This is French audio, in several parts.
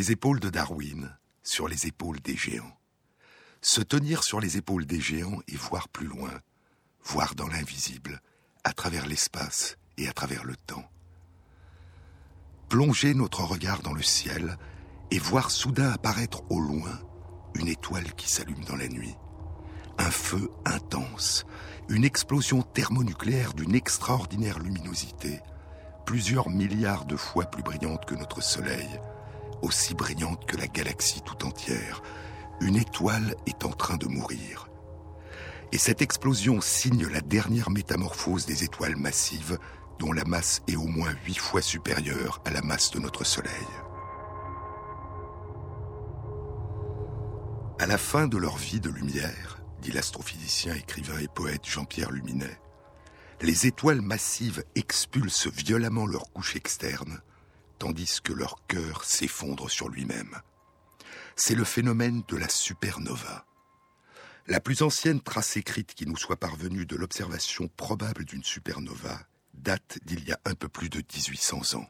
les épaules de Darwin, sur les épaules des géants. Se tenir sur les épaules des géants et voir plus loin, voir dans l'invisible, à travers l'espace et à travers le temps. Plonger notre regard dans le ciel et voir soudain apparaître au loin une étoile qui s'allume dans la nuit. Un feu intense, une explosion thermonucléaire d'une extraordinaire luminosité, plusieurs milliards de fois plus brillante que notre Soleil, aussi brillante que la galaxie tout entière. Une étoile est en train de mourir. Et cette explosion signe la dernière métamorphose des étoiles massives dont la masse est au moins huit fois supérieure à la masse de notre Soleil. À la fin de leur vie de lumière, dit l'astrophysicien, écrivain et poète Jean-Pierre Luminet, les étoiles massives expulsent violemment leur couche externe, tandis que leur cœur s'effondre sur lui-même. C'est le phénomène de la supernova. La plus ancienne trace écrite qui nous soit parvenue de l'observation probable d'une supernova date d'il y a un peu plus de 1800 ans.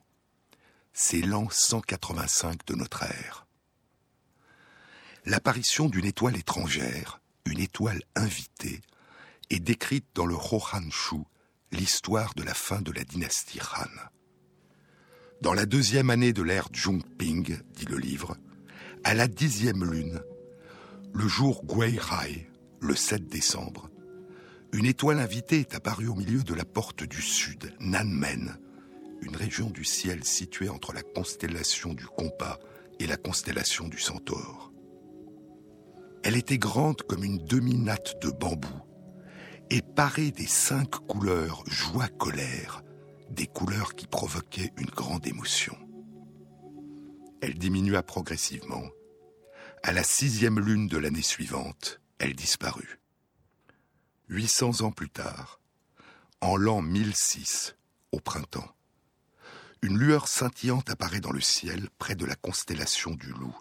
C'est l'an 185 de notre ère. L'apparition d'une étoile étrangère, une étoile invitée, est décrite dans le Shu, l'histoire de la fin de la dynastie Han. Dans la deuxième année de l'ère Zhongping, dit le livre, à la dixième lune, le jour Gui Rai, le 7 décembre, une étoile invitée est apparue au milieu de la porte du sud, Nanmen, une région du ciel située entre la constellation du Compas et la constellation du Centaure. Elle était grande comme une demi-natte de bambou et parée des cinq couleurs joie-colère, des couleurs qui provoquaient une grande émotion. Elle diminua progressivement. À la sixième lune de l'année suivante, elle disparut. 800 ans plus tard, en l'an 1006, au printemps, une lueur scintillante apparaît dans le ciel près de la constellation du Loup.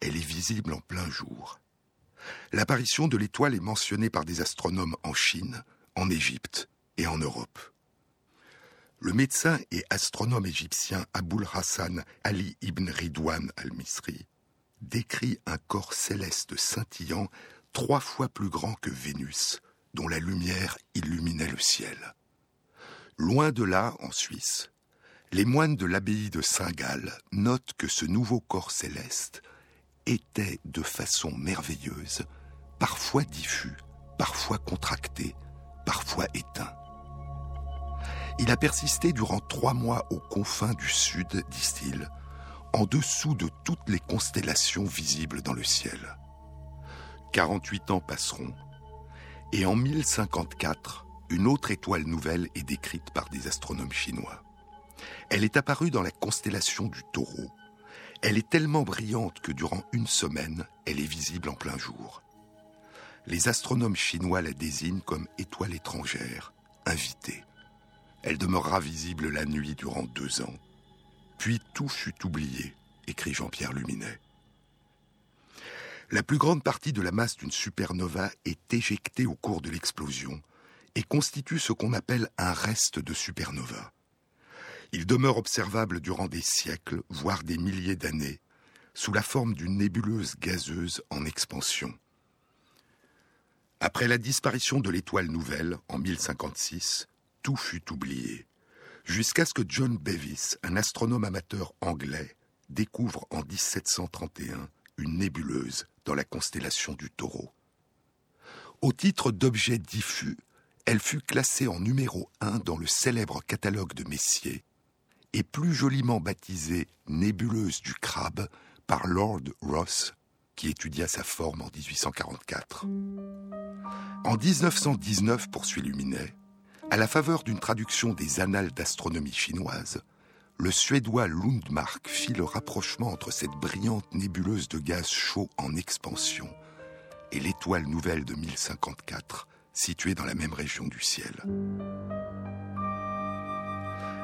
Elle est visible en plein jour. L'apparition de l'étoile est mentionnée par des astronomes en Chine, en Égypte et en Europe. Le médecin et astronome égyptien Aboul Hassan Ali ibn Ridwan al-Misri décrit un corps céleste scintillant trois fois plus grand que Vénus, dont la lumière illuminait le ciel. Loin de là, en Suisse, les moines de l'abbaye de Saint-Gall notent que ce nouveau corps céleste était de façon merveilleuse, parfois diffus, parfois contracté, parfois éteint. Il a persisté durant trois mois aux confins du sud, disent-ils, en dessous de toutes les constellations visibles dans le ciel. 48 ans passeront, et en 1054, une autre étoile nouvelle est décrite par des astronomes chinois. Elle est apparue dans la constellation du taureau. Elle est tellement brillante que durant une semaine, elle est visible en plein jour. Les astronomes chinois la désignent comme étoile étrangère, invitée. Elle demeurera visible la nuit durant deux ans. Puis tout fut oublié, écrit Jean-Pierre Luminet. La plus grande partie de la masse d'une supernova est éjectée au cours de l'explosion et constitue ce qu'on appelle un reste de supernova. Il demeure observable durant des siècles, voire des milliers d'années, sous la forme d'une nébuleuse gazeuse en expansion. Après la disparition de l'étoile nouvelle en 1056, tout fut oublié, jusqu'à ce que John Bevis, un astronome amateur anglais, découvre en 1731 une nébuleuse dans la constellation du taureau. Au titre d'objet diffus, elle fut classée en numéro 1 dans le célèbre catalogue de Messier et plus joliment baptisée nébuleuse du crabe par Lord Ross, qui étudia sa forme en 1844. En 1919, poursuit Luminet, à la faveur d'une traduction des annales d'astronomie chinoise, le Suédois Lundmark fit le rapprochement entre cette brillante nébuleuse de gaz chaud en expansion et l'étoile nouvelle de 1054, située dans la même région du ciel.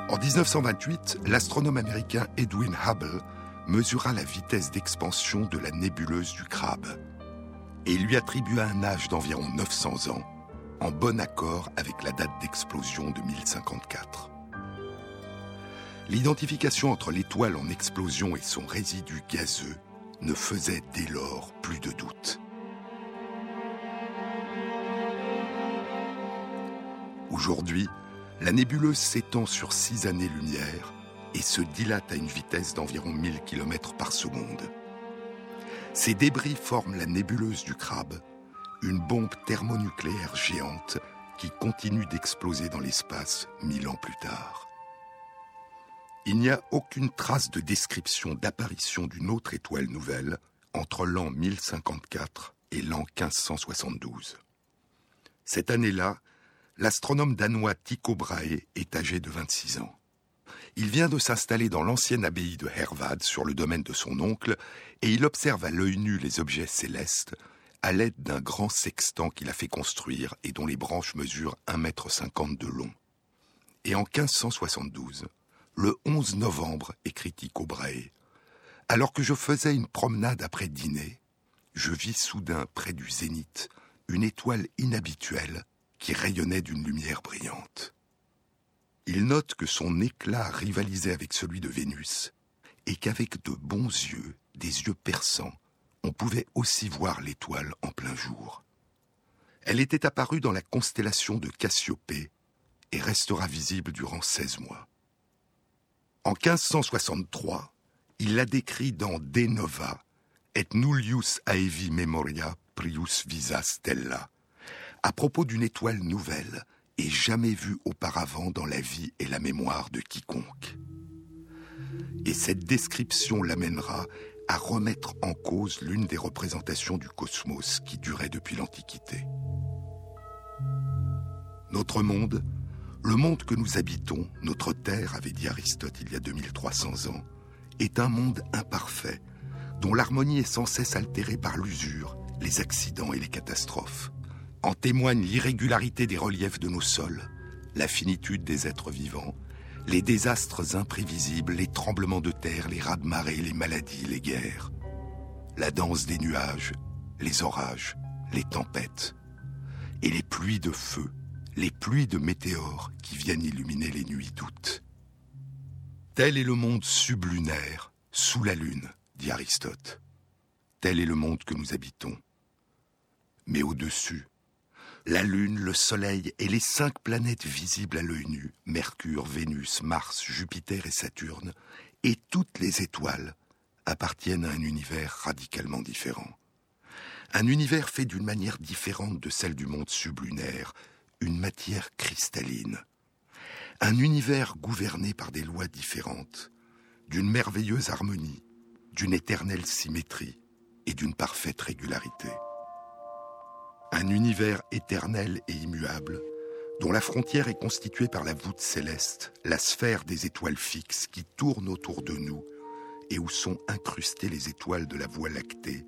En 1928, l'astronome américain Edwin Hubble mesura la vitesse d'expansion de la nébuleuse du crabe et lui attribua un âge d'environ 900 ans en bon accord avec la date d'explosion de 1054. l'identification entre l'étoile en explosion et son résidu gazeux ne faisait dès lors plus de doute. Aujourd'hui, la nébuleuse s'étend sur six années-lumière et se dilate à une vitesse d'environ 1000 km par seconde. Ces débris forment la nébuleuse du crabe, une bombe thermonucléaire géante qui continue d'exploser dans l'espace mille ans plus tard. Il n'y a aucune trace de description d'apparition d'une autre étoile nouvelle entre l'an 1054 et l'an 1572. Cette année-là, l'astronome danois Tycho Brahe est âgé de 26 ans. Il vient de s'installer dans l'ancienne abbaye de Hervad sur le domaine de son oncle et il observe à l'œil nu les objets célestes à l'aide d'un grand sextant qu'il a fait construire et dont les branches mesurent 1,50 m de long. Et en 1572, le 11 novembre, écrit Tycho alors que je faisais une promenade après dîner, je vis soudain près du zénith une étoile inhabituelle qui rayonnait d'une lumière brillante. Il note que son éclat rivalisait avec celui de Vénus et qu'avec de bons yeux, des yeux perçants, on pouvait aussi voir l'étoile en plein jour. Elle était apparue dans la constellation de Cassiopée et restera visible durant 16 mois. En 1563, il la décrit dans De Nova et nullius aevi memoria prius visa stella, à propos d'une étoile nouvelle et jamais vue auparavant dans la vie et la mémoire de quiconque. Et cette description l'amènera à remettre en cause l'une des représentations du cosmos qui durait depuis l'Antiquité. Notre monde, le monde que nous habitons, notre Terre, avait dit Aristote il y a 2300 ans, est un monde imparfait, dont l'harmonie est sans cesse altérée par l'usure, les accidents et les catastrophes. En témoigne l'irrégularité des reliefs de nos sols, la finitude des êtres vivants, les désastres imprévisibles, les tremblements de terre, les rats de marée, les maladies, les guerres, la danse des nuages, les orages, les tempêtes, et les pluies de feu, les pluies de météores qui viennent illuminer les nuits d'août. Tel est le monde sublunaire, sous la lune, dit Aristote. Tel est le monde que nous habitons. Mais au-dessus, la Lune, le Soleil et les cinq planètes visibles à l'œil nu, Mercure, Vénus, Mars, Jupiter et Saturne, et toutes les étoiles, appartiennent à un univers radicalement différent. Un univers fait d'une manière différente de celle du monde sublunaire, une matière cristalline. Un univers gouverné par des lois différentes, d'une merveilleuse harmonie, d'une éternelle symétrie et d'une parfaite régularité. Un univers éternel et immuable, dont la frontière est constituée par la voûte céleste, la sphère des étoiles fixes qui tournent autour de nous et où sont incrustées les étoiles de la Voie lactée,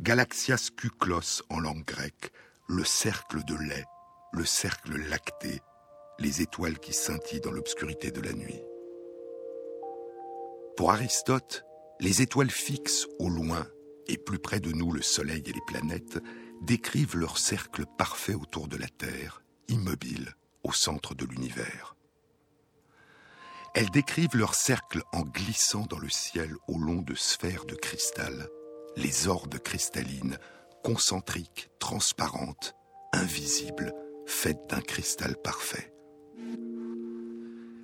Galaxias Kuklos en langue grecque, le cercle de lait, le cercle lacté, les étoiles qui scintillent dans l'obscurité de la nuit. Pour Aristote, les étoiles fixes au loin, et plus près de nous le Soleil et les planètes, décrivent leur cercle parfait autour de la Terre, immobile, au centre de l'univers. Elles décrivent leur cercle en glissant dans le ciel au long de sphères de cristal, les orbes cristallines, concentriques, transparentes, invisibles, faites d'un cristal parfait.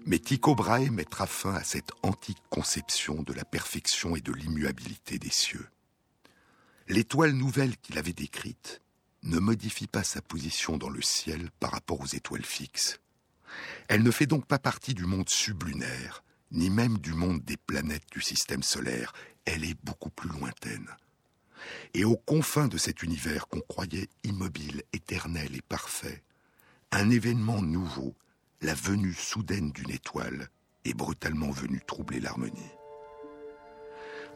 Mais Tycho Brahe mettra fin à cette antique conception de la perfection et de l'immuabilité des cieux l'étoile nouvelle qu'il avait décrite ne modifie pas sa position dans le ciel par rapport aux étoiles fixes. Elle ne fait donc pas partie du monde sublunaire, ni même du monde des planètes du système solaire, elle est beaucoup plus lointaine. Et aux confins de cet univers qu'on croyait immobile, éternel et parfait, un événement nouveau, la venue soudaine d'une étoile, est brutalement venu troubler l'harmonie.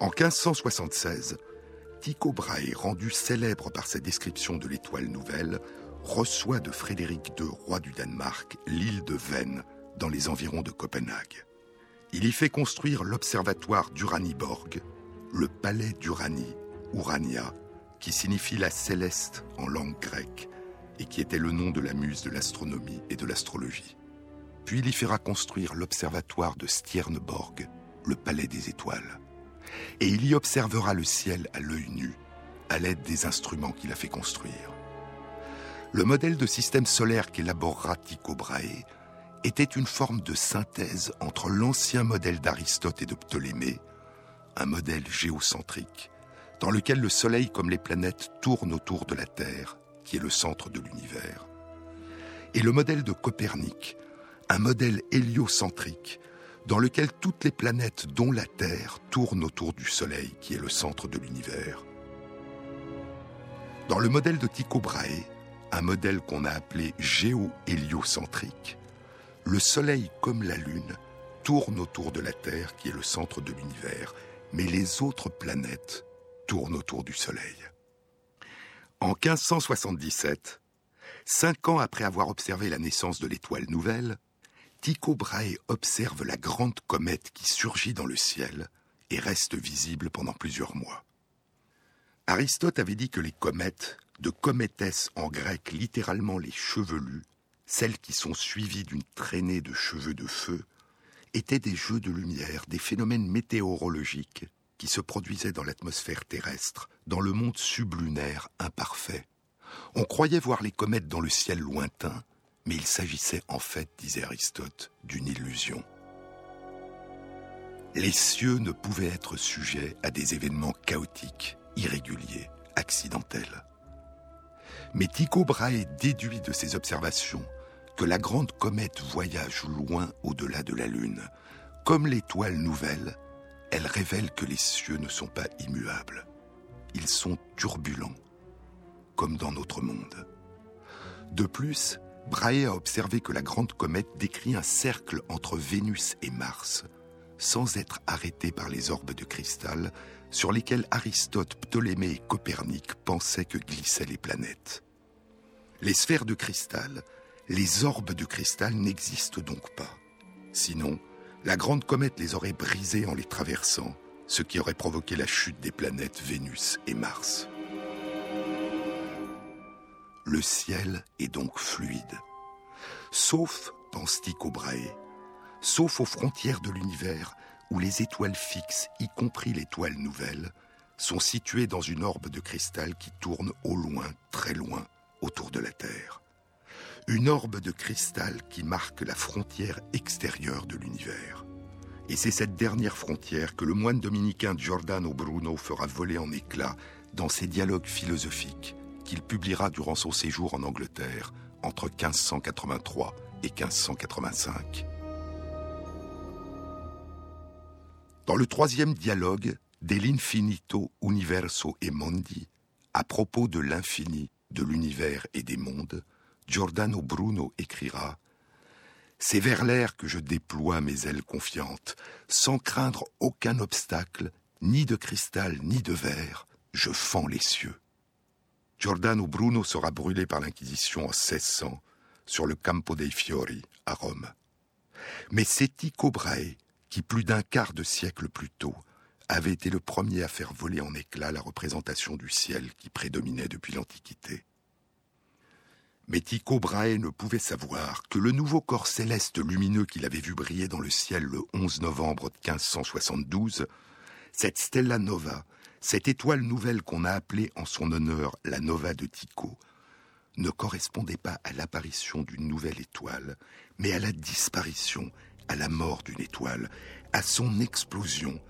En 1576, Tycho Brahe, rendu célèbre par sa description de l'étoile nouvelle, reçoit de Frédéric II, roi du Danemark, l'île de Venn, dans les environs de Copenhague. Il y fait construire l'observatoire d'Uraniborg, le palais d'Uranie, Urania, qui signifie la céleste en langue grecque et qui était le nom de la muse de l'astronomie et de l'astrologie. puis il y fera construire l'observatoire de Stierneborg, le palais des étoiles. Et il y observera le ciel à l'œil nu, à l'aide des instruments qu'il a fait construire. Le modèle de système solaire qu'élaborera Tycho Brahe était une forme de synthèse entre l'ancien modèle d'Aristote et de Ptolémée, un modèle géocentrique, dans lequel le Soleil comme les planètes tournent autour de la Terre, qui est le centre de l'univers, et le modèle de Copernic, un modèle héliocentrique, dans lequel toutes les planètes, dont la Terre, tournent autour du Soleil, qui est le centre de l'univers. Dans le modèle de Tycho Brahe, un modèle qu'on a appelé géo-héliocentrique, le Soleil comme la Lune tourne autour de la Terre qui est le centre de l'univers, mais les autres planètes tournent autour du Soleil. En 1577, cinq ans après avoir observé la naissance de l'étoile nouvelle, Tycho Brahe observe la grande comète qui surgit dans le ciel et reste visible pendant plusieurs mois. Aristote avait dit que les comètes, de cométès en grec littéralement les chevelus, celles qui sont suivies d'une traînée de cheveux de feu, étaient des jeux de lumière, des phénomènes météorologiques qui se produisaient dans l'atmosphère terrestre, dans le monde sublunaire imparfait. On croyait voir les comètes dans le ciel lointain, mais il s'agissait en fait, disait Aristote, d'une illusion. Les cieux ne pouvaient être sujets à des événements chaotiques, irréguliers, accidentels. Mais Tycho Brahe déduit de ses observations que la grande comète voyage loin au-delà de la Lune. Comme l'étoile nouvelle, elle révèle que les cieux ne sont pas immuables. Ils sont turbulents, comme dans notre monde. De plus, Brahe a observé que la grande comète décrit un cercle entre Vénus et Mars, sans être arrêté par les orbes de cristal sur lesquels Aristote, Ptolémée et Copernic pensaient que glissaient les planètes. Les sphères de cristal, les orbes de cristal n'existent donc pas. Sinon, la grande comète les aurait brisés en les traversant, ce qui aurait provoqué la chute des planètes Vénus et Mars. Le ciel est donc fluide. Sauf, Tycho Brahe, sauf aux frontières de l'univers où les étoiles fixes, y compris l'étoile nouvelle, sont situées dans une orbe de cristal qui tourne au loin, très loin, autour de la Terre. Une orbe de cristal qui marque la frontière extérieure de l'univers. Et c'est cette dernière frontière que le moine dominicain Giordano Bruno fera voler en éclats dans ses dialogues philosophiques qu'il publiera durant son séjour en Angleterre entre 1583 et 1585. Dans le troisième dialogue, Dell'infinito universo e mondi, à propos de l'infini, de l'univers et des mondes, Giordano Bruno écrira C'est vers l'air que je déploie mes ailes confiantes, sans craindre aucun obstacle, ni de cristal ni de verre, je fends les cieux. Giordano Bruno sera brûlé par l'Inquisition en 1600 sur le Campo dei Fiori à Rome. Mais c'est Tycho Brahe qui plus d'un quart de siècle plus tôt avait été le premier à faire voler en éclats la représentation du ciel qui prédominait depuis l'Antiquité. Mais Tycho Brahe ne pouvait savoir que le nouveau corps céleste lumineux qu'il avait vu briller dans le ciel le 11 novembre 1572, cette Stella Nova, cette étoile nouvelle qu'on a appelée en son honneur la Nova de Tycho, ne correspondait pas à l'apparition d'une nouvelle étoile, mais à la disparition à la mort d'une étoile, à son explosion,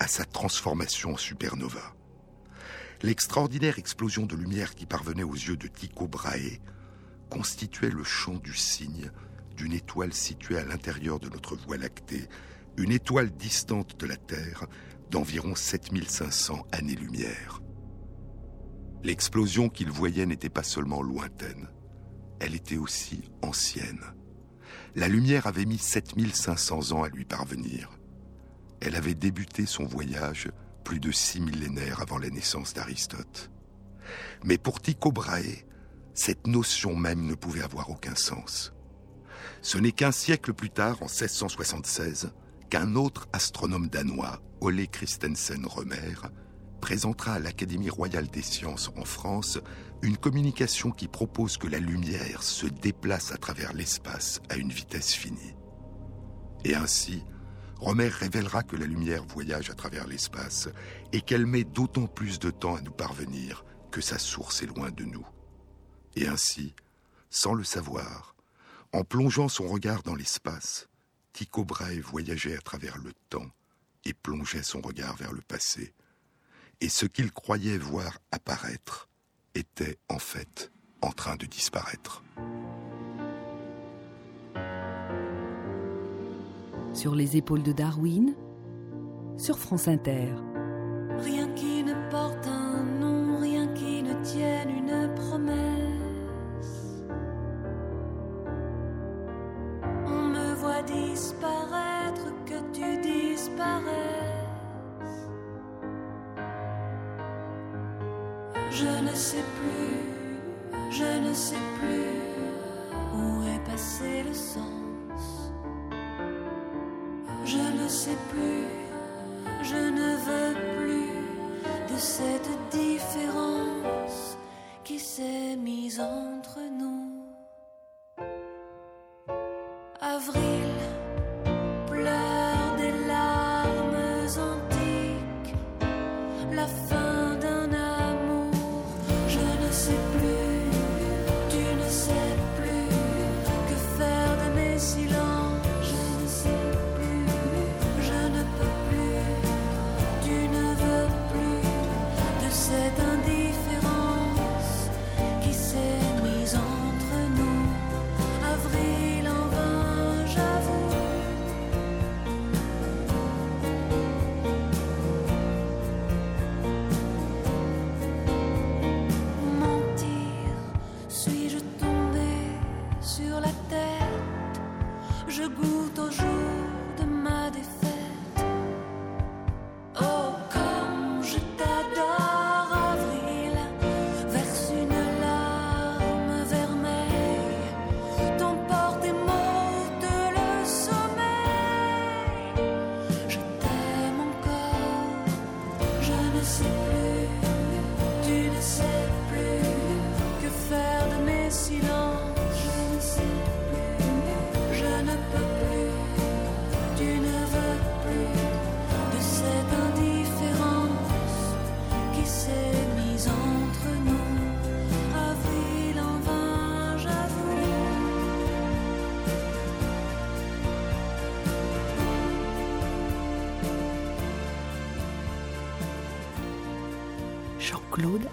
à sa transformation en supernova. L'extraordinaire explosion de lumière qui parvenait aux yeux de Tycho Brahe constituait le chant du cygne d'une étoile située à l'intérieur de notre Voie lactée, une étoile distante de la Terre d'environ 7500 années-lumière. L'explosion qu'il voyait n'était pas seulement lointaine, elle était aussi ancienne la lumière avait mis 7500 ans à lui parvenir. Elle avait débuté son voyage plus de six millénaires avant la naissance d'Aristote. Mais pour Tycho Brahe, cette notion même ne pouvait avoir aucun sens. Ce n'est qu'un siècle plus tard, en 1676, qu'un autre astronome danois, Ole Christensen Romer, présentera à l'Académie royale des sciences en France une communication qui propose que la lumière se déplace à travers l'espace à une vitesse finie. Et ainsi, Romer révélera que la lumière voyage à travers l'espace et qu'elle met d'autant plus de temps à nous parvenir que sa source est loin de nous. Et ainsi, sans le savoir, en plongeant son regard dans l'espace, Tycho Brahe voyageait à travers le temps et plongeait son regard vers le passé. Et ce qu'il croyait voir apparaître était en fait en train de disparaître. Sur les épaules de Darwin, sur France Inter. Rien qui ne porte un nom, rien qui ne tienne une promesse. Disparaître, que tu disparaisses. Je ne sais plus, je ne sais plus où est passé le sens. Je ne sais plus, je ne veux plus de cette différence qui s'est mise entre nous.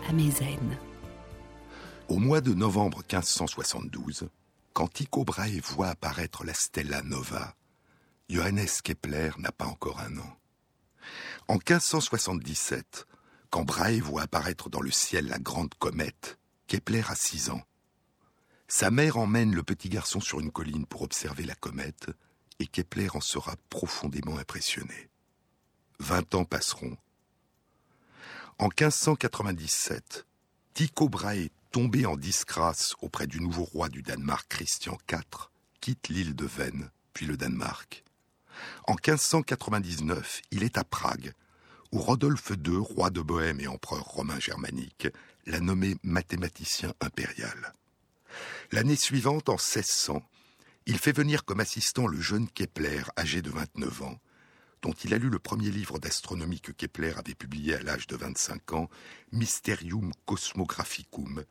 Amezen. Au mois de novembre 1572, quand Tycho Brahe voit apparaître la Stella Nova, Johannes Kepler n'a pas encore un an. En 1577, quand Brahe voit apparaître dans le ciel la grande comète, Kepler a six ans. Sa mère emmène le petit garçon sur une colline pour observer la comète, et Kepler en sera profondément impressionné. Vingt ans passeront. En 1597, Tycho Brahe, tombé en disgrâce auprès du nouveau roi du Danemark Christian IV, quitte l'île de Venne, puis le Danemark. En 1599, il est à Prague, où Rodolphe II, roi de Bohême et empereur romain germanique, l'a nommé mathématicien impérial. L'année suivante, en 1600, il fait venir comme assistant le jeune Kepler, âgé de 29 ans, dont il a lu le premier livre d'astronomie que Kepler avait publié à l'âge de 25 ans, Mysterium Cosmographicum,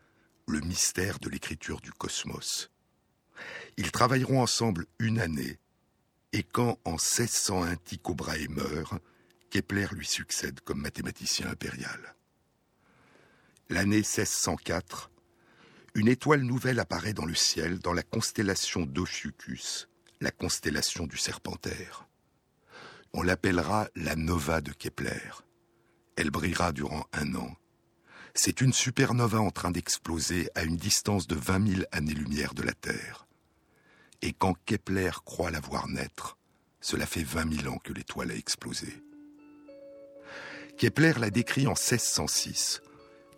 le mystère de l'écriture du cosmos. Ils travailleront ensemble une année, et quand en 1601 Tycho Brahe meurt, Kepler lui succède comme mathématicien impérial. L'année 1604, une étoile nouvelle apparaît dans le ciel dans la constellation d'Ophiuchus, la constellation du Serpentaire. On l'appellera la Nova de Kepler. Elle brillera durant un an. C'est une supernova en train d'exploser à une distance de 20 000 années-lumière de la Terre. Et quand Kepler croit la voir naître, cela fait 20 000 ans que l'étoile a explosé. Kepler l'a décrit en 1606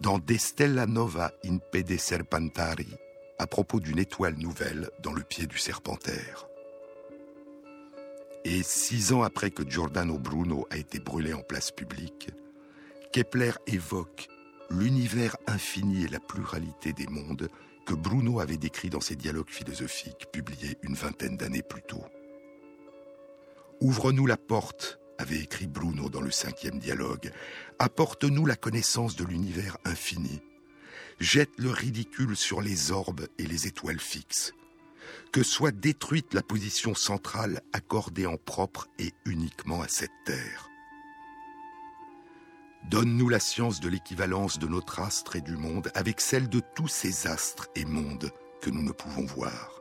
dans De Stella Nova in Pede Serpentari, à propos d'une étoile nouvelle dans le pied du Serpentaire. Et six ans après que Giordano Bruno a été brûlé en place publique, Kepler évoque l'univers infini et la pluralité des mondes que Bruno avait décrit dans ses dialogues philosophiques publiés une vingtaine d'années plus tôt. Ouvre-nous la porte, avait écrit Bruno dans le cinquième dialogue. Apporte-nous la connaissance de l'univers infini. Jette le ridicule sur les orbes et les étoiles fixes. Que soit détruite la position centrale accordée en propre et uniquement à cette terre. Donne-nous la science de l'équivalence de notre astre et du monde avec celle de tous ces astres et mondes que nous ne pouvons voir.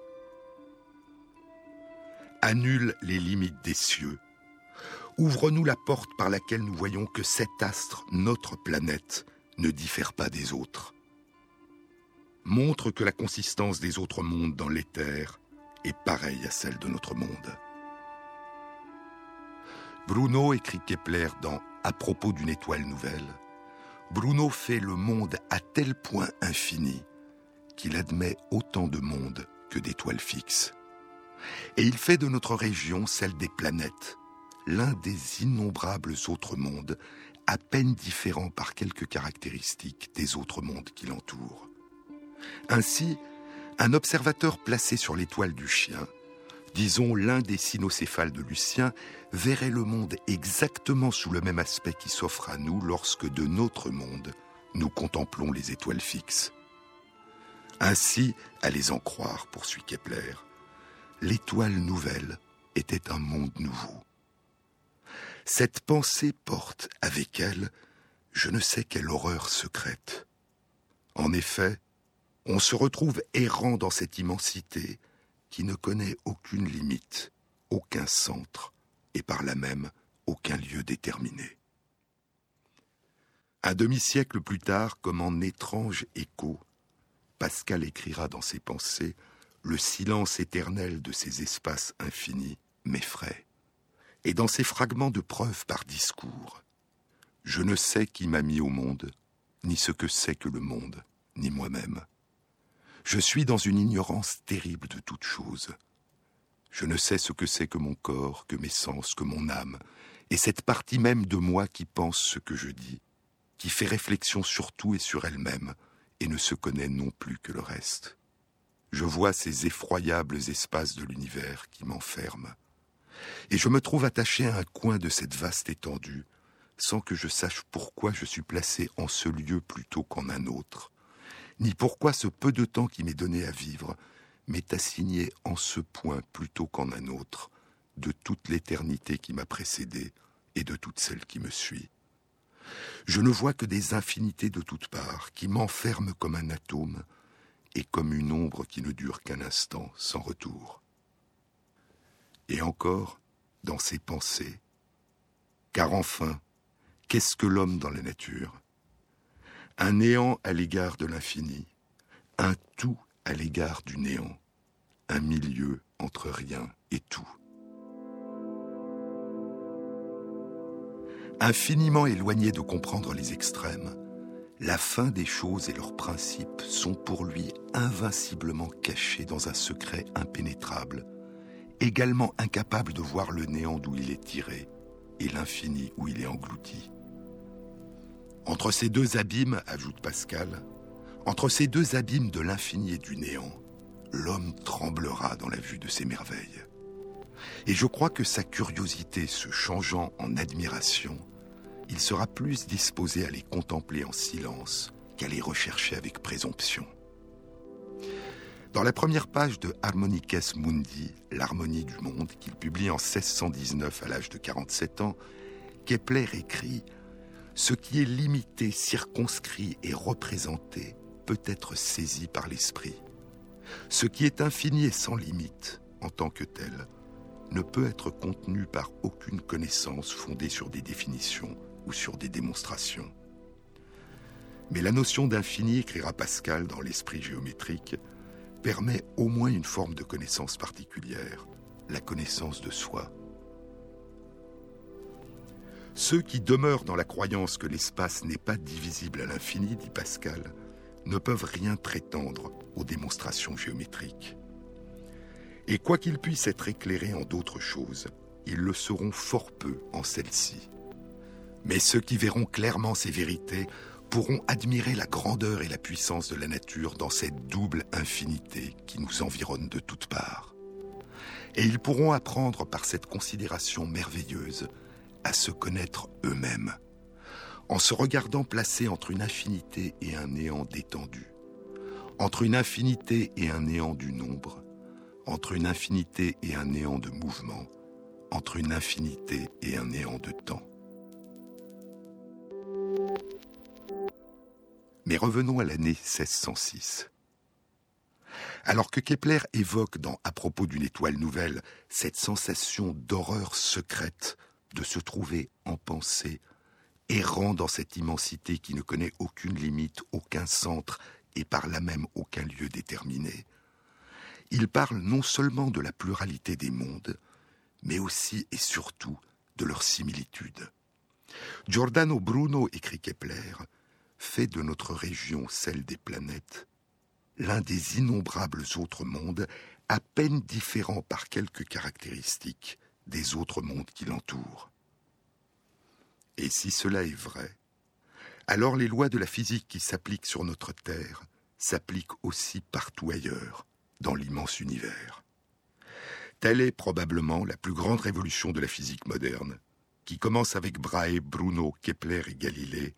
Annule les limites des cieux. Ouvre-nous la porte par laquelle nous voyons que cet astre, notre planète, ne diffère pas des autres. Montre que la consistance des autres mondes dans l'éther est pareille à celle de notre monde. Bruno écrit Kepler dans À propos d'une étoile nouvelle. Bruno fait le monde à tel point infini qu'il admet autant de mondes que d'étoiles fixes. Et il fait de notre région celle des planètes, l'un des innombrables autres mondes, à peine différents par quelques caractéristiques des autres mondes qui l'entourent. Ainsi, un observateur placé sur l'étoile du chien, disons l'un des cynocéphales de Lucien, verrait le monde exactement sous le même aspect qui s'offre à nous lorsque de notre monde, nous contemplons les étoiles fixes. Ainsi, à les en croire, poursuit Kepler, l'étoile nouvelle était un monde nouveau. Cette pensée porte avec elle je ne sais quelle horreur secrète. En effet, on se retrouve errant dans cette immensité qui ne connaît aucune limite, aucun centre, et par là même aucun lieu déterminé. Un demi-siècle plus tard, comme en étrange écho, Pascal écrira dans ses pensées Le silence éternel de ces espaces infinis m'effraie. Et dans ces fragments de preuves par discours, je ne sais qui m'a mis au monde, ni ce que c'est que le monde, ni moi-même. Je suis dans une ignorance terrible de toute chose. Je ne sais ce que c'est que mon corps, que mes sens, que mon âme, et cette partie même de moi qui pense ce que je dis, qui fait réflexion sur tout et sur elle-même, et ne se connaît non plus que le reste. Je vois ces effroyables espaces de l'univers qui m'enferment, et je me trouve attaché à un coin de cette vaste étendue, sans que je sache pourquoi je suis placé en ce lieu plutôt qu'en un autre, ni pourquoi ce peu de temps qui m'est donné à vivre m'est assigné en ce point plutôt qu'en un autre, de toute l'éternité qui m'a précédé et de toute celle qui me suit. Je ne vois que des infinités de toutes parts qui m'enferment comme un atome et comme une ombre qui ne dure qu'un instant sans retour. Et encore, dans ses pensées, car enfin, qu'est-ce que l'homme dans la nature? Un néant à l'égard de l'infini, un tout à l'égard du néant, un milieu entre rien et tout. Infiniment éloigné de comprendre les extrêmes, la fin des choses et leurs principes sont pour lui invinciblement cachés dans un secret impénétrable, également incapable de voir le néant d'où il est tiré et l'infini où il est englouti. Entre ces deux abîmes, ajoute Pascal, entre ces deux abîmes de l'infini et du néant, l'homme tremblera dans la vue de ces merveilles. Et je crois que sa curiosité se changeant en admiration, il sera plus disposé à les contempler en silence qu'à les rechercher avec présomption. Dans la première page de Harmonices Mundi, l'harmonie du monde, qu'il publie en 1619 à l'âge de 47 ans, Kepler écrit Ce qui est limité, circonscrit et représenté peut être saisi par l'esprit. Ce qui est infini et sans limite, en tant que tel, ne peut être contenu par aucune connaissance fondée sur des définitions ou sur des démonstrations. Mais la notion d'infini, écrira Pascal dans l'esprit géométrique, permet au moins une forme de connaissance particulière, la connaissance de soi. Ceux qui demeurent dans la croyance que l'espace n'est pas divisible à l'infini, dit Pascal, ne peuvent rien prétendre aux démonstrations géométriques. Et quoi qu'ils puissent être éclairés en d'autres choses, ils le seront fort peu en celles-ci. Mais ceux qui verront clairement ces vérités pourront admirer la grandeur et la puissance de la nature dans cette double infinité qui nous environne de toutes parts. Et ils pourront apprendre par cette considération merveilleuse à se connaître eux-mêmes, en se regardant placés entre une infinité et un néant détendu, entre une infinité et un néant du nombre, entre une infinité et un néant de mouvement, entre une infinité et un néant de temps. Mais revenons à l'année 1606. Alors que Kepler évoque dans À propos d'une étoile nouvelle cette sensation d'horreur secrète de se trouver en pensée, errant dans cette immensité qui ne connaît aucune limite, aucun centre et par là même aucun lieu déterminé, il parle non seulement de la pluralité des mondes, mais aussi et surtout de leur similitude. Giordano Bruno, écrit Kepler, fait de notre région, celle des planètes, l'un des innombrables autres mondes, à peine différents par quelques caractéristiques des autres mondes qui l'entourent. Et si cela est vrai, alors les lois de la physique qui s'appliquent sur notre Terre s'appliquent aussi partout ailleurs, dans l'immense univers. Telle est probablement la plus grande révolution de la physique moderne, qui commence avec Brahe, Bruno, Kepler et Galilée,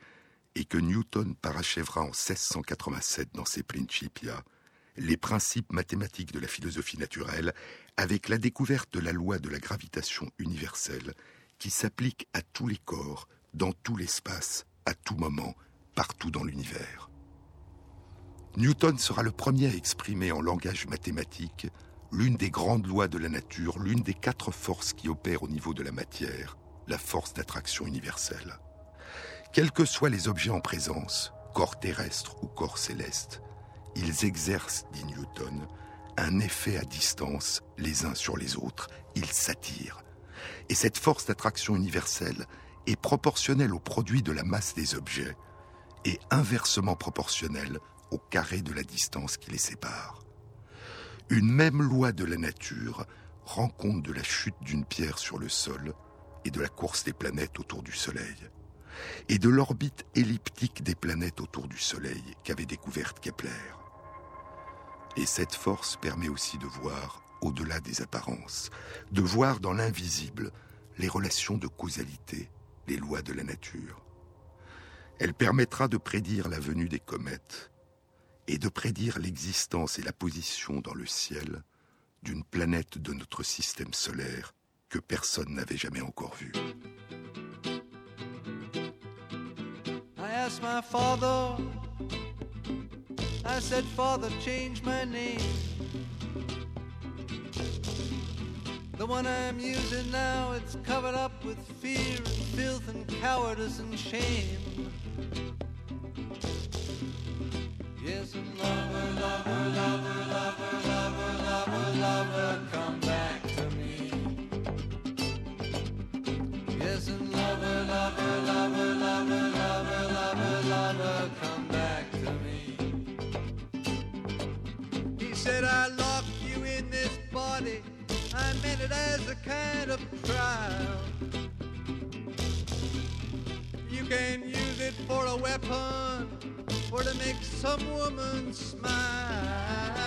et que Newton parachèvera en 1687 dans ses Principia, les principes mathématiques de la philosophie naturelle, avec la découverte de la loi de la gravitation universelle, qui s'applique à tous les corps, dans tout l'espace, à tout moment, partout dans l'univers. Newton sera le premier à exprimer en langage mathématique l'une des grandes lois de la nature, l'une des quatre forces qui opèrent au niveau de la matière, la force d'attraction universelle. Quels que soient les objets en présence, corps terrestres ou corps célestes, ils exercent, dit Newton, un effet à distance les uns sur les autres, ils s'attirent. Et cette force d'attraction universelle est proportionnelle au produit de la masse des objets et inversement proportionnelle au carré de la distance qui les sépare. Une même loi de la nature rend compte de la chute d'une pierre sur le sol et de la course des planètes autour du Soleil, et de l'orbite elliptique des planètes autour du Soleil qu'avait découverte Kepler. Et cette force permet aussi de voir au-delà des apparences, de voir dans l'invisible les relations de causalité, les lois de la nature. Elle permettra de prédire la venue des comètes et de prédire l'existence et la position dans le ciel d'une planète de notre système solaire que personne n'avait jamais encore vue. I said, Father, change my name. The one I'm using now, it's covered up with fear and filth and cowardice and shame. Yes, and lover, lover, lover, lover, lover, lover, lover, come back said, I locked you in this body. I meant it as a kind of trial. You can use it for a weapon or to make some woman smile.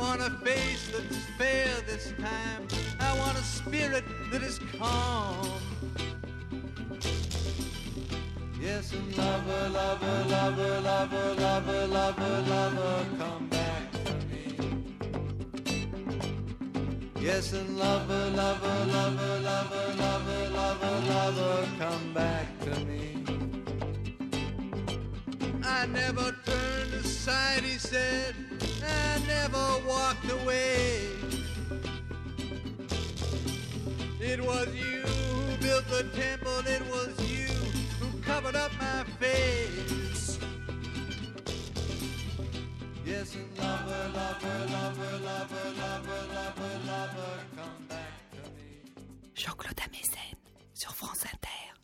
Want a face that's fair this time. I want a spirit that is calm. Yes, and lover, lover, lover, lover, lover, lover, lover, come back to me. Yes, and lover, lover, lover, lover, lover, lover, lover, come back to me. I never turned aside, he said. I never walked away. It was you who built the temple, it was you who covered up my face. Yes, and lover, lover, lover, lover, lover, lover, lover, come back to me. Jean-Claude Amezen sur France Inter.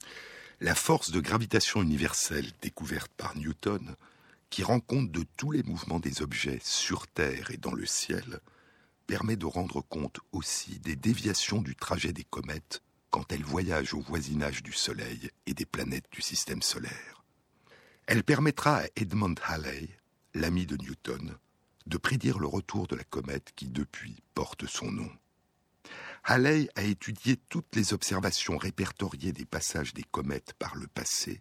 La force de gravitation universelle découverte par Newton, qui rend compte de tous les mouvements des objets sur Terre et dans le ciel, permet de rendre compte aussi des déviations du trajet des comètes quand elles voyagent au voisinage du Soleil et des planètes du système solaire. Elle permettra à Edmund Halley, l'ami de Newton, de prédire le retour de la comète qui depuis porte son nom. Halley a étudié toutes les observations répertoriées des passages des comètes par le passé,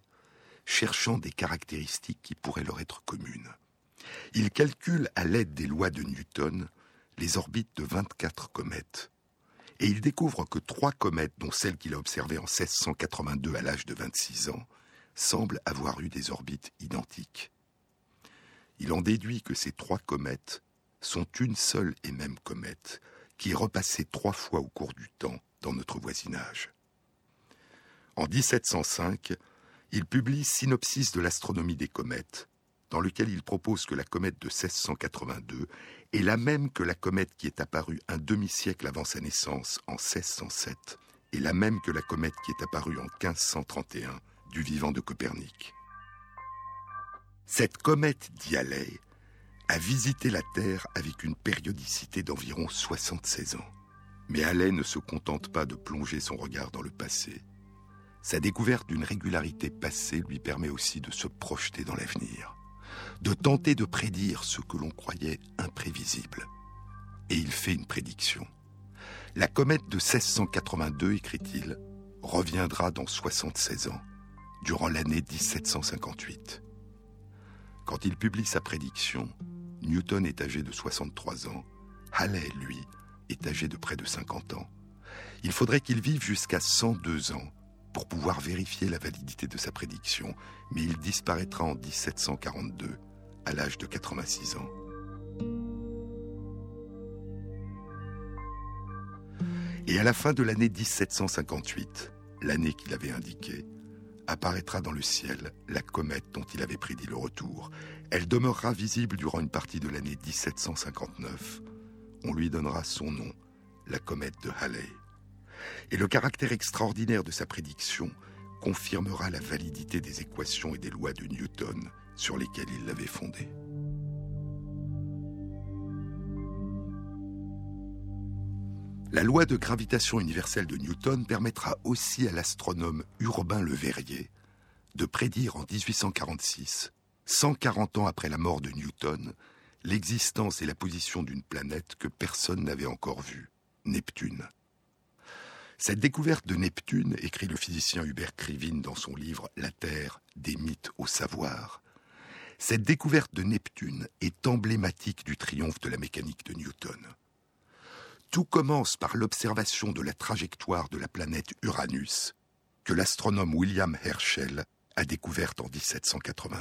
cherchant des caractéristiques qui pourraient leur être communes. Il calcule à l'aide des lois de Newton les orbites de 24 comètes. Et il découvre que trois comètes, dont celle qu'il a observée en 1682 à l'âge de 26 ans, semblent avoir eu des orbites identiques. Il en déduit que ces trois comètes sont une seule et même comète qui est repassée trois fois au cours du temps dans notre voisinage. En 1705, il publie Synopsis de l'astronomie des comètes, dans lequel il propose que la comète de 1682 est la même que la comète qui est apparue un demi-siècle avant sa naissance en 1607 et la même que la comète qui est apparue en 1531 du vivant de Copernic. Cette comète, dit a visité la Terre avec une périodicité d'environ 76 ans. Mais Halley ne se contente pas de plonger son regard dans le passé. Sa découverte d'une régularité passée lui permet aussi de se projeter dans l'avenir de tenter de prédire ce que l'on croyait imprévisible. Et il fait une prédiction. La comète de 1682, écrit-il, reviendra dans 76 ans, durant l'année 1758. Quand il publie sa prédiction, Newton est âgé de 63 ans, Halley, lui, est âgé de près de 50 ans. Il faudrait qu'il vive jusqu'à 102 ans pour pouvoir vérifier la validité de sa prédiction, mais il disparaîtra en 1742, à l'âge de 86 ans. Et à la fin de l'année 1758, l'année qu'il avait indiquée, apparaîtra dans le ciel la comète dont il avait prédit le retour. Elle demeurera visible durant une partie de l'année 1759. On lui donnera son nom, la comète de Halley et le caractère extraordinaire de sa prédiction confirmera la validité des équations et des lois de Newton sur lesquelles il l'avait fondée. La loi de gravitation universelle de Newton permettra aussi à l'astronome Urbain Le Verrier de prédire en 1846, 140 ans après la mort de Newton, l'existence et la position d'une planète que personne n'avait encore vue, Neptune. Cette découverte de Neptune, écrit le physicien Hubert Krivine dans son livre La Terre, des mythes au savoir, cette découverte de Neptune est emblématique du triomphe de la mécanique de Newton. Tout commence par l'observation de la trajectoire de la planète Uranus, que l'astronome William Herschel a découverte en 1781.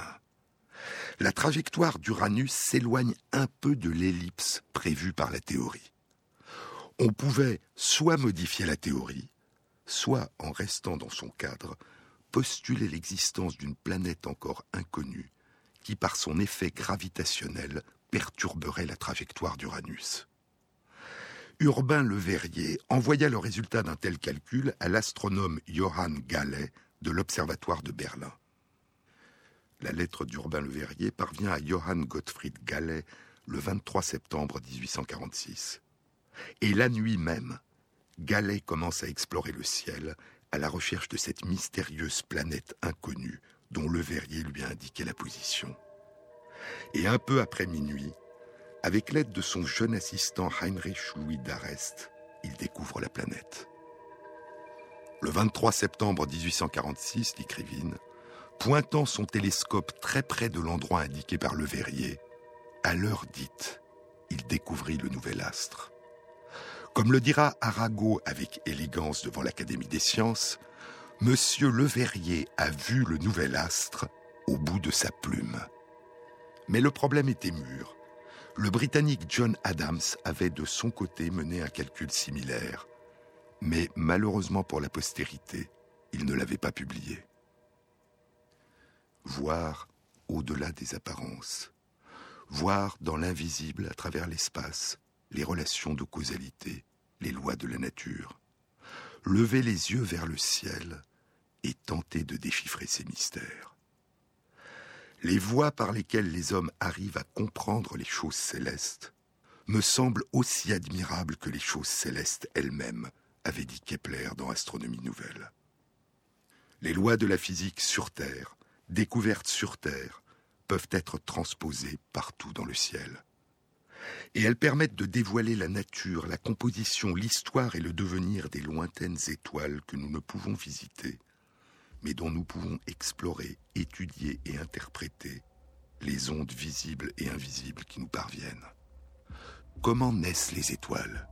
La trajectoire d'Uranus s'éloigne un peu de l'ellipse prévue par la théorie on pouvait soit modifier la théorie, soit, en restant dans son cadre, postuler l'existence d'une planète encore inconnue qui, par son effet gravitationnel, perturberait la trajectoire d'Uranus. Urbain Le Verrier envoya le résultat d'un tel calcul à l'astronome Johann Gallet de l'Observatoire de Berlin. La lettre d'Urbain Le Verrier parvient à Johann Gottfried Gallet le 23 septembre 1846. Et la nuit même, Gallet commence à explorer le ciel à la recherche de cette mystérieuse planète inconnue dont le verrier lui a indiqué la position. Et un peu après minuit, avec l'aide de son jeune assistant Heinrich Louis d'Arrest, il découvre la planète. Le 23 septembre 1846, dit Krivine, pointant son télescope très près de l'endroit indiqué par le verrier, à l'heure dite, il découvrit le nouvel astre. Comme le dira Arago avec élégance devant l'Académie des sciences, Monsieur Leverrier a vu le nouvel astre au bout de sa plume. Mais le problème était mûr. Le Britannique John Adams avait de son côté mené un calcul similaire, mais malheureusement pour la postérité, il ne l'avait pas publié. Voir au-delà des apparences, voir dans l'invisible à travers l'espace, les relations de causalité, les lois de la nature. lever les yeux vers le ciel et tenter de déchiffrer ces mystères. Les voies par lesquelles les hommes arrivent à comprendre les choses célestes me semblent aussi admirables que les choses célestes elles-mêmes, avait dit Kepler dans Astronomie Nouvelle. Les lois de la physique sur Terre, découvertes sur Terre, peuvent être transposées partout dans le ciel. Et elles permettent de dévoiler la nature, la composition, l'histoire et le devenir des lointaines étoiles que nous ne pouvons visiter, mais dont nous pouvons explorer, étudier et interpréter les ondes visibles et invisibles qui nous parviennent. Comment naissent les étoiles?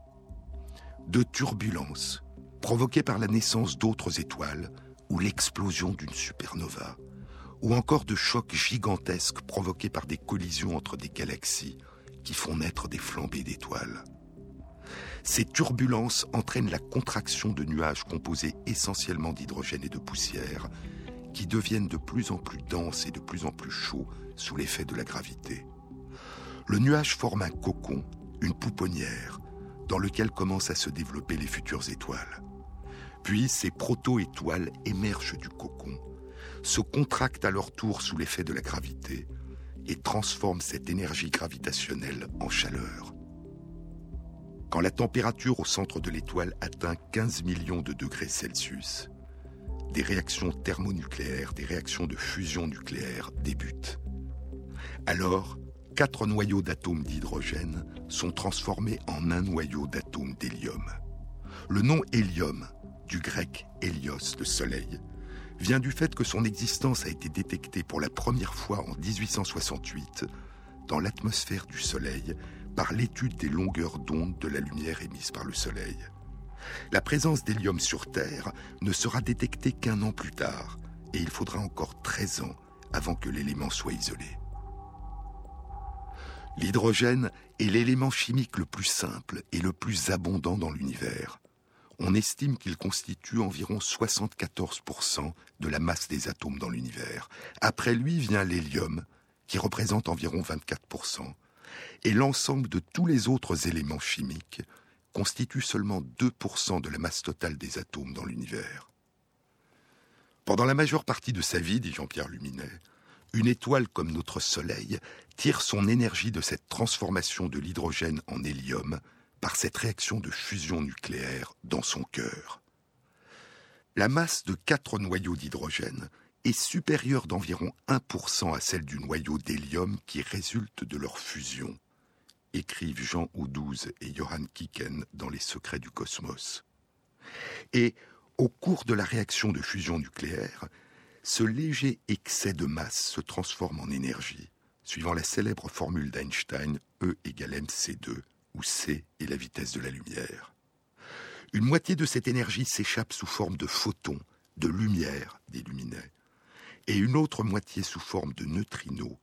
De turbulences provoquées par la naissance d'autres étoiles ou l'explosion d'une supernova, ou encore de chocs gigantesques provoqués par des collisions entre des galaxies qui font naître des flambées d'étoiles. Ces turbulences entraînent la contraction de nuages composés essentiellement d'hydrogène et de poussière, qui deviennent de plus en plus denses et de plus en plus chauds sous l'effet de la gravité. Le nuage forme un cocon, une pouponnière, dans lequel commencent à se développer les futures étoiles. Puis ces proto-étoiles émergent du cocon, se contractent à leur tour sous l'effet de la gravité et transforment cette énergie gravitationnelle en chaleur. Quand la température au centre de l'étoile atteint 15 millions de degrés Celsius, des réactions thermonucléaires, des réactions de fusion nucléaire débutent. Alors, quatre noyaux d'atomes d'hydrogène sont transformés en un noyau d'atomes d'hélium. Le nom hélium, du grec hélios, le soleil, vient du fait que son existence a été détectée pour la première fois en 1868 dans l'atmosphère du Soleil par l'étude des longueurs d'onde de la lumière émise par le Soleil. La présence d'hélium sur Terre ne sera détectée qu'un an plus tard, et il faudra encore 13 ans avant que l'élément soit isolé. L'hydrogène est l'élément chimique le plus simple et le plus abondant dans l'univers. On estime qu'il constitue environ 74% de la masse des atomes dans l'univers. Après lui vient l'hélium, qui représente environ 24%, et l'ensemble de tous les autres éléments chimiques constitue seulement 2% de la masse totale des atomes dans l'univers. Pendant la majeure partie de sa vie, dit Jean-Pierre Luminet, une étoile comme notre Soleil tire son énergie de cette transformation de l'hydrogène en hélium par cette réaction de fusion nucléaire dans son cœur. La masse de quatre noyaux d'hydrogène est supérieure d'environ 1% à celle du noyau d'hélium qui résulte de leur fusion, écrivent Jean Oudouze et Johann Kiken dans Les secrets du cosmos. Et, au cours de la réaction de fusion nucléaire, ce léger excès de masse se transforme en énergie, suivant la célèbre formule d'Einstein E égale mc2, où c est la vitesse de la lumière. Une moitié de cette énergie s'échappe sous forme de photons, de lumière, des luminets, et une autre moitié sous forme de neutrinos,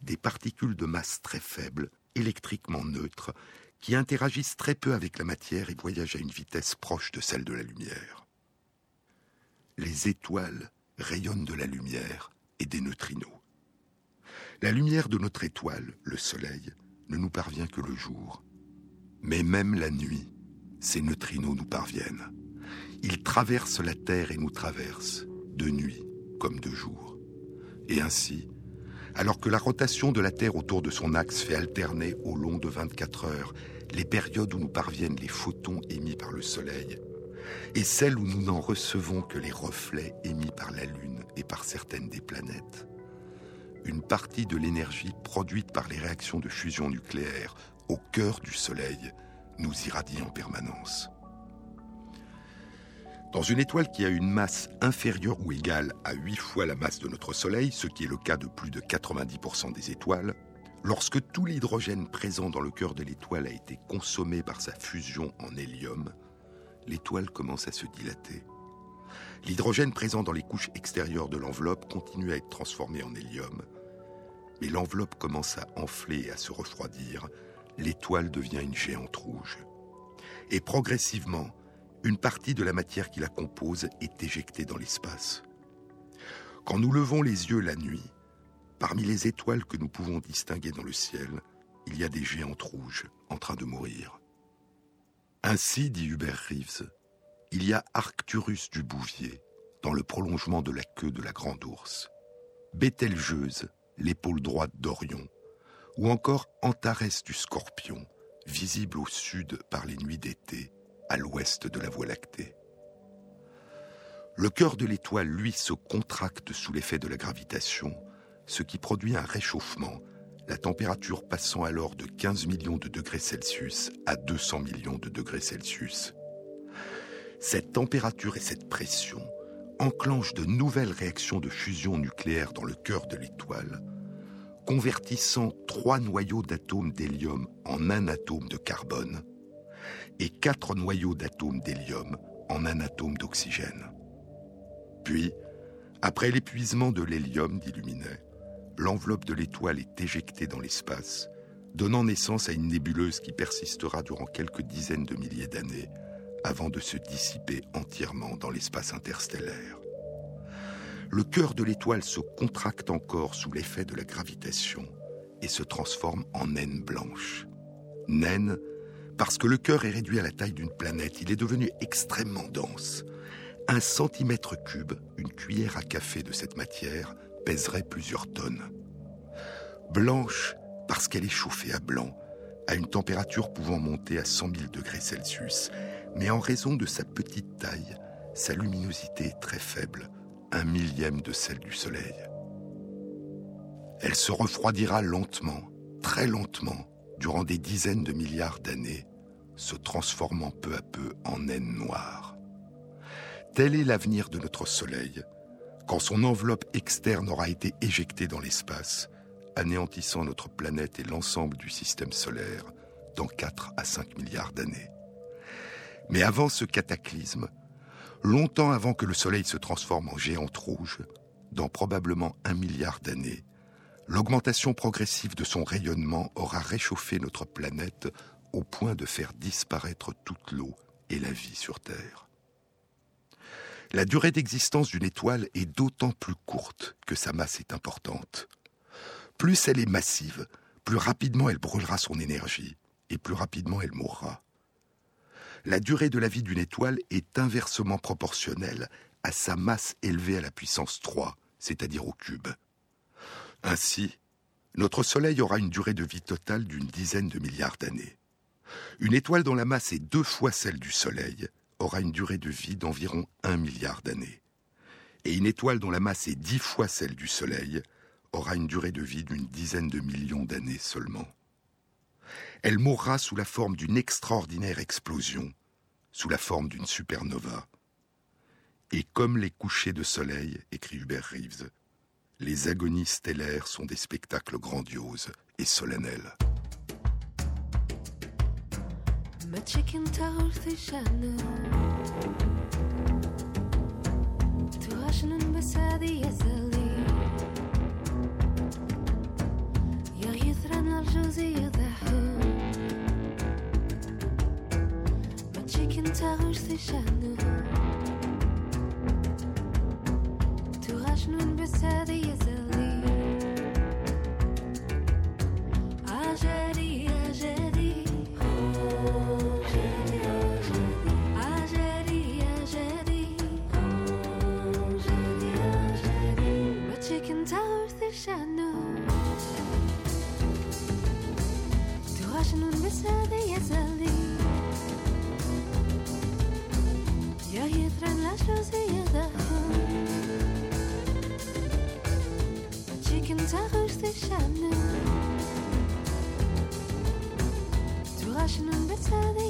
des particules de masse très faible, électriquement neutres, qui interagissent très peu avec la matière et voyagent à une vitesse proche de celle de la lumière. Les étoiles rayonnent de la lumière et des neutrinos. La lumière de notre étoile, le Soleil, ne nous parvient que le jour. Mais même la nuit, ces neutrinos nous parviennent. Ils traversent la Terre et nous traversent, de nuit comme de jour. Et ainsi, alors que la rotation de la Terre autour de son axe fait alterner au long de 24 heures les périodes où nous parviennent les photons émis par le Soleil et celles où nous n'en recevons que les reflets émis par la Lune et par certaines des planètes, une partie de l'énergie produite par les réactions de fusion nucléaire au cœur du Soleil nous irradie en permanence. Dans une étoile qui a une masse inférieure ou égale à 8 fois la masse de notre Soleil, ce qui est le cas de plus de 90% des étoiles, lorsque tout l'hydrogène présent dans le cœur de l'étoile a été consommé par sa fusion en hélium, l'étoile commence à se dilater. L'hydrogène présent dans les couches extérieures de l'enveloppe continue à être transformé en hélium, mais l'enveloppe commence à enfler et à se refroidir, l'étoile devient une géante rouge. Et progressivement, une partie de la matière qui la compose est éjectée dans l'espace. Quand nous levons les yeux la nuit, parmi les étoiles que nous pouvons distinguer dans le ciel, il y a des géantes rouges en train de mourir. Ainsi, dit Hubert Reeves, il y a Arcturus du Bouvier, dans le prolongement de la queue de la grande ours, Bételgeuse, l'épaule droite d'Orion, ou encore Antares du Scorpion, visible au sud par les nuits d'été, à l'ouest de la Voie lactée. Le cœur de l'étoile, lui, se contracte sous l'effet de la gravitation, ce qui produit un réchauffement, la température passant alors de 15 millions de degrés Celsius à 200 millions de degrés Celsius. Cette température et cette pression enclenchent de nouvelles réactions de fusion nucléaire dans le cœur de l'étoile, convertissant trois noyaux d'atomes d'hélium en un atome de carbone et quatre noyaux d'atomes d'hélium en un atome d'oxygène. Puis, après l'épuisement de l'hélium, dit Luminet, l'enveloppe de l'étoile est éjectée dans l'espace, donnant naissance à une nébuleuse qui persistera durant quelques dizaines de milliers d'années avant de se dissiper entièrement dans l'espace interstellaire. Le cœur de l'étoile se contracte encore sous l'effet de la gravitation et se transforme en naine blanche. Naine parce que le cœur est réduit à la taille d'une planète, il est devenu extrêmement dense. Un centimètre cube, une cuillère à café de cette matière, pèserait plusieurs tonnes. Blanche parce qu'elle est chauffée à blanc, à une température pouvant monter à 100 000 degrés Celsius, mais en raison de sa petite taille, sa luminosité est très faible, un millième de celle du Soleil. Elle se refroidira lentement, très lentement, durant des dizaines de milliards d'années, se transformant peu à peu en naine noire. Tel est l'avenir de notre Soleil, quand son enveloppe externe aura été éjectée dans l'espace, anéantissant notre planète et l'ensemble du système solaire dans 4 à 5 milliards d'années. Mais avant ce cataclysme, longtemps avant que le Soleil se transforme en géante rouge, dans probablement un milliard d'années, l'augmentation progressive de son rayonnement aura réchauffé notre planète au point de faire disparaître toute l'eau et la vie sur Terre. La durée d'existence d'une étoile est d'autant plus courte que sa masse est importante. Plus elle est massive, plus rapidement elle brûlera son énergie, et plus rapidement elle mourra la durée de la vie d'une étoile est inversement proportionnelle à sa masse élevée à la puissance 3, c'est-à-dire au cube. Ainsi, notre Soleil aura une durée de vie totale d'une dizaine de milliards d'années. Une étoile dont la masse est deux fois celle du Soleil aura une durée de vie d'environ un milliard d'années. Et une étoile dont la masse est dix fois celle du Soleil aura une durée de vie d'une dizaine de millions d'années seulement elle mourra sous la forme d'une extraordinaire explosion, sous la forme d'une supernova. Et comme les couchers de soleil, écrit Hubert Reeves, les agonies stellaires sont des spectacles grandioses et solennels. تغش تشنو تغشنون بسادي يزلي تغشنون بسادي يزلي Jag heter en lashlös Chicken tacos they shine Du raschen und bezahlte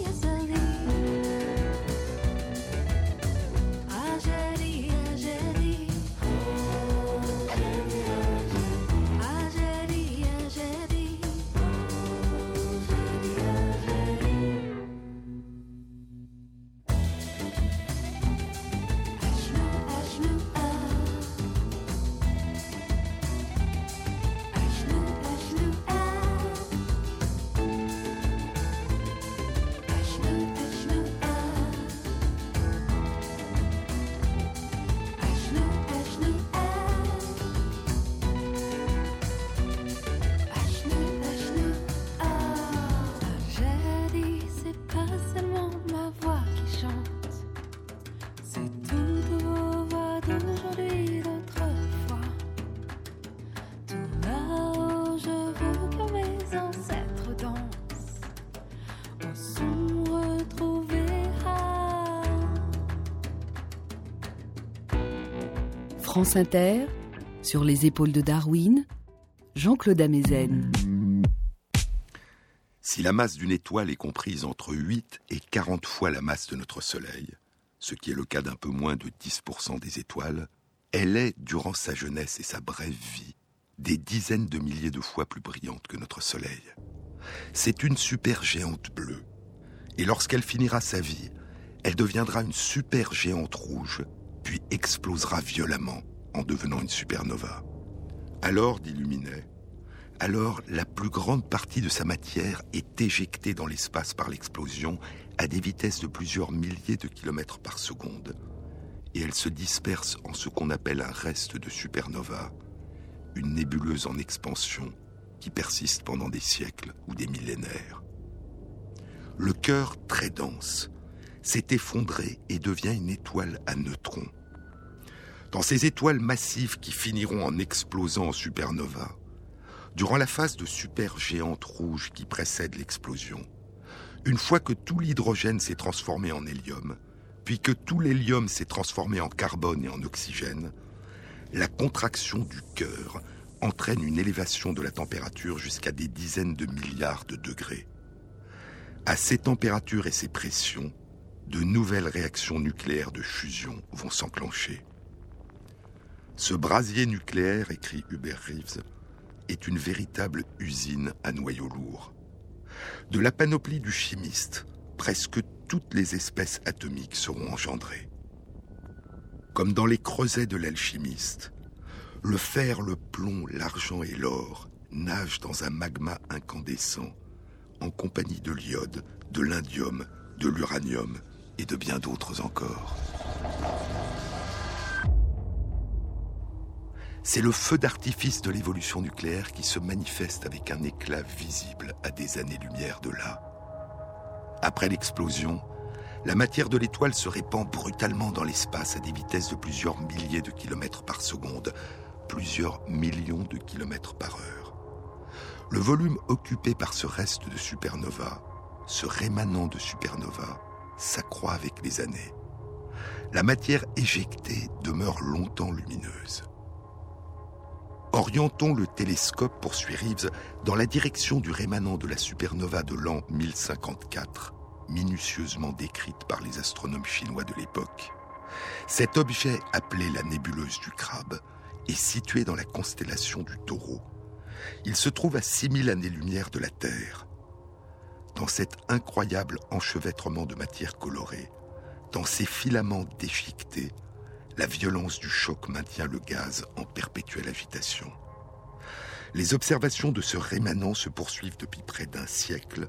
Inter, sur les épaules de Darwin, Jean-Claude Amezen. Si la masse d'une étoile est comprise entre 8 et 40 fois la masse de notre Soleil, ce qui est le cas d'un peu moins de 10% des étoiles, elle est, durant sa jeunesse et sa brève vie, des dizaines de milliers de fois plus brillante que notre Soleil. C'est une supergéante bleue. Et lorsqu'elle finira sa vie, elle deviendra une supergéante rouge, puis explosera violemment en devenant une supernova. Alors, dit Luminet, alors la plus grande partie de sa matière est éjectée dans l'espace par l'explosion à des vitesses de plusieurs milliers de kilomètres par seconde, et elle se disperse en ce qu'on appelle un reste de supernova, une nébuleuse en expansion qui persiste pendant des siècles ou des millénaires. Le cœur très dense s'est effondré et devient une étoile à neutrons. Dans ces étoiles massives qui finiront en explosant en supernova, durant la phase de supergéante rouge qui précède l'explosion, une fois que tout l'hydrogène s'est transformé en hélium, puis que tout l'hélium s'est transformé en carbone et en oxygène, la contraction du cœur entraîne une élévation de la température jusqu'à des dizaines de milliards de degrés. À ces températures et ces pressions, de nouvelles réactions nucléaires de fusion vont s'enclencher. Ce brasier nucléaire, écrit Hubert Reeves, est une véritable usine à noyaux lourds. De la panoplie du chimiste, presque toutes les espèces atomiques seront engendrées. Comme dans les creusets de l'alchimiste, le fer, le plomb, l'argent et l'or nagent dans un magma incandescent en compagnie de l'iode, de l'indium, de l'uranium et de bien d'autres encore. C'est le feu d'artifice de l'évolution nucléaire qui se manifeste avec un éclat visible à des années-lumière de là. Après l'explosion, la matière de l'étoile se répand brutalement dans l'espace à des vitesses de plusieurs milliers de kilomètres par seconde, plusieurs millions de kilomètres par heure. Le volume occupé par ce reste de supernova, ce rémanent de supernova, s'accroît avec les années. La matière éjectée demeure longtemps lumineuse. Orientons le télescope, poursuit Reeves, dans la direction du rémanent de la supernova de l'an 1054, minutieusement décrite par les astronomes chinois de l'époque. Cet objet, appelé la nébuleuse du crabe, est situé dans la constellation du taureau. Il se trouve à 6000 années-lumière de la Terre. Dans cet incroyable enchevêtrement de matière colorée, dans ces filaments déchiquetés, la violence du choc maintient le gaz en perpétuelle agitation. Les observations de ce rémanent se poursuivent depuis près d'un siècle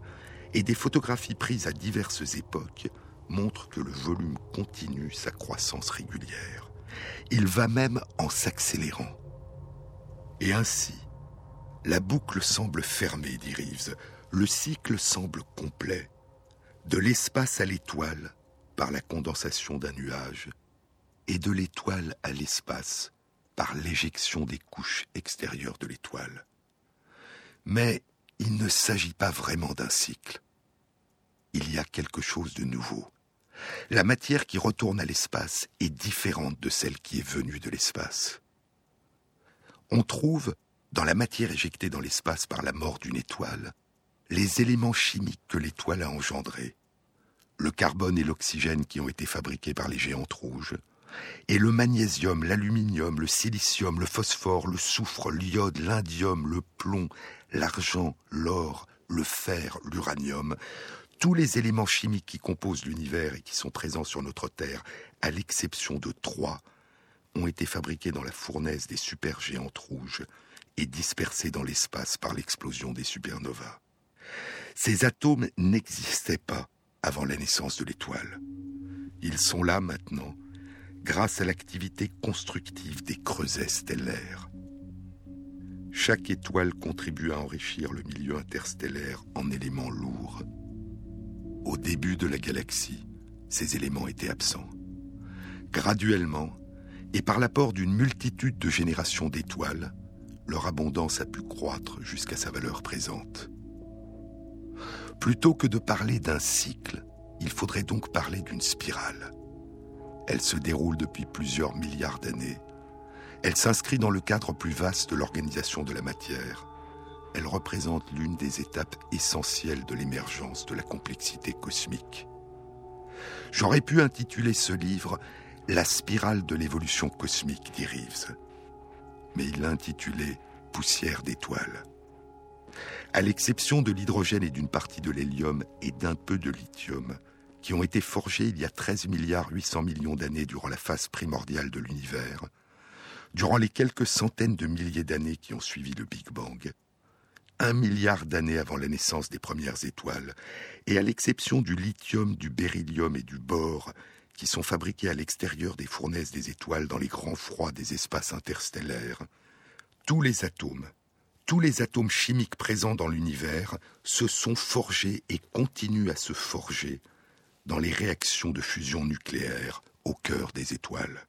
et des photographies prises à diverses époques montrent que le volume continue sa croissance régulière. Il va même en s'accélérant. Et ainsi, la boucle semble fermée, dit Reeves. Le cycle semble complet. De l'espace à l'étoile, par la condensation d'un nuage, et de l'étoile à l'espace par l'éjection des couches extérieures de l'étoile. Mais il ne s'agit pas vraiment d'un cycle. Il y a quelque chose de nouveau. La matière qui retourne à l'espace est différente de celle qui est venue de l'espace. On trouve, dans la matière éjectée dans l'espace par la mort d'une étoile, les éléments chimiques que l'étoile a engendrés, le carbone et l'oxygène qui ont été fabriqués par les géantes rouges, et le magnésium, l'aluminium, le silicium, le phosphore, le soufre, l'iode, l'indium, le plomb, l'argent, l'or, le fer, l'uranium, tous les éléments chimiques qui composent l'univers et qui sont présents sur notre Terre, à l'exception de trois, ont été fabriqués dans la fournaise des supergéantes rouges et dispersés dans l'espace par l'explosion des supernovas. Ces atomes n'existaient pas avant la naissance de l'étoile. Ils sont là maintenant, grâce à l'activité constructive des creusets stellaires. Chaque étoile contribue à enrichir le milieu interstellaire en éléments lourds. Au début de la galaxie, ces éléments étaient absents. Graduellement, et par l'apport d'une multitude de générations d'étoiles, leur abondance a pu croître jusqu'à sa valeur présente. Plutôt que de parler d'un cycle, il faudrait donc parler d'une spirale. Elle se déroule depuis plusieurs milliards d'années, Elle s'inscrit dans le cadre plus vaste de l'organisation de la matière. Elle représente l'une des étapes essentielles de l'émergence de la complexité cosmique. J'aurais pu intituler ce livre La spirale de l'évolution cosmique, dit Reeves. Mais il l'a intitulé Poussière d'étoiles. À l'exception de l'hydrogène et d'une partie de l'hélium et d'un peu de lithium, qui ont été forgés il y a 13 milliards 800 millions d'années durant la phase primordiale de l'univers, durant les quelques centaines de milliers d'années qui ont suivi le Big Bang, un milliard d'années avant la naissance des premières étoiles, et à l'exception du lithium, du beryllium et du bore, qui sont fabriqués à l'extérieur des fournaises des étoiles dans les grands froids des espaces interstellaires, tous les atomes, tous les atomes chimiques présents dans l'univers se sont forgés et continuent à se forger dans les réactions de fusion nucléaire au cœur des étoiles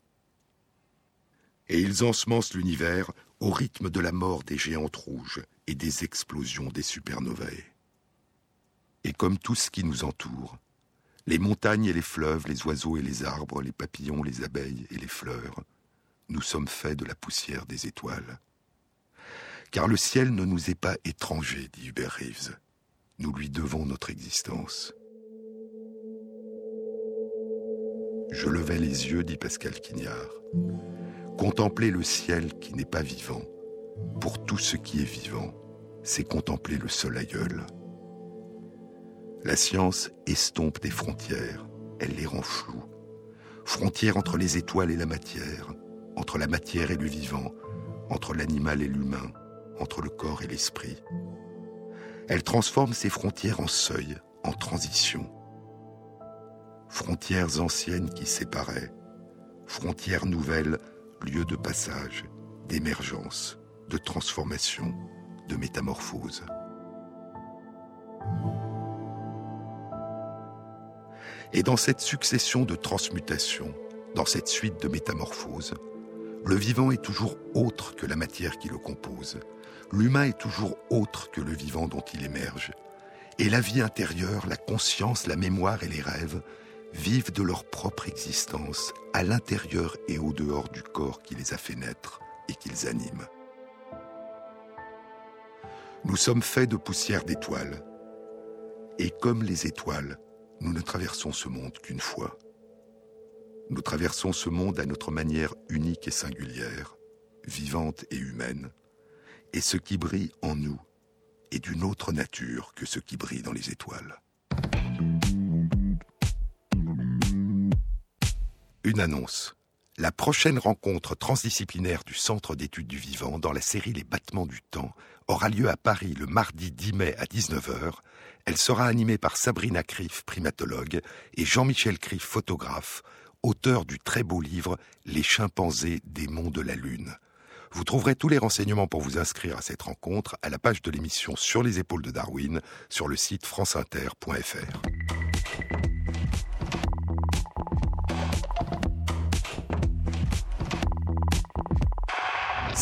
et ils ensemencent l'univers au rythme de la mort des géantes rouges et des explosions des supernovae. Et comme tout ce qui nous entoure, les montagnes et les fleuves, les oiseaux et les arbres, les papillons, les abeilles et les fleurs, nous sommes faits de la poussière des étoiles. Car le ciel ne nous est pas étranger, dit Hubert Reeves. Nous lui devons notre existence. Je levai les yeux, dit Pascal Quignard. Contempler le ciel qui n'est pas vivant, pour tout ce qui est vivant, c'est contempler le seul aïeul. La science estompe des frontières, elle les rend floues. Frontières entre les étoiles et la matière, entre la matière et le vivant, entre l'animal et l'humain, entre le corps et l'esprit. Elle transforme ces frontières en seuil, en transition. Frontières anciennes qui séparaient, frontières nouvelles lieu de passage, d'émergence, de transformation, de métamorphose. Et dans cette succession de transmutations, dans cette suite de métamorphoses, le vivant est toujours autre que la matière qui le compose. L'humain est toujours autre que le vivant dont il émerge. Et la vie intérieure, la conscience, la mémoire et les rêves vivent de leur propre existence à l'intérieur et au dehors du corps qui les a fait naître et qu'ils animent. Nous sommes faits de poussière d'étoiles, et comme les étoiles, nous ne traversons ce monde qu'une fois. Nous traversons ce monde à notre manière unique et singulière, vivante et humaine, et ce qui brille en nous est d'une autre nature que ce qui brille dans les étoiles. Une annonce. La prochaine rencontre transdisciplinaire du Centre d'études du vivant dans la série Les battements du temps aura lieu à Paris le mardi 10 mai à 19h. Elle sera animée par Sabrina Criff, primatologue, et Jean-Michel Criff, photographe, auteur du très beau livre Les chimpanzés démons de la Lune. Vous trouverez tous les renseignements pour vous inscrire à cette rencontre à la page de l'émission Sur les épaules de Darwin sur le site franceinter.fr.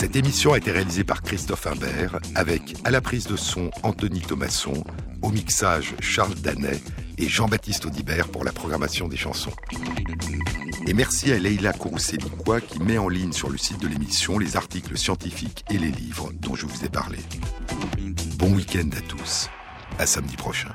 Cette émission a été réalisée par Christophe Imbert, avec à la prise de son Anthony Thomasson, au mixage Charles Danet et Jean-Baptiste Audibert pour la programmation des chansons. Et merci à Leila Kourousselikwa qui met en ligne sur le site de l'émission les articles scientifiques et les livres dont je vous ai parlé. Bon week-end à tous. À samedi prochain.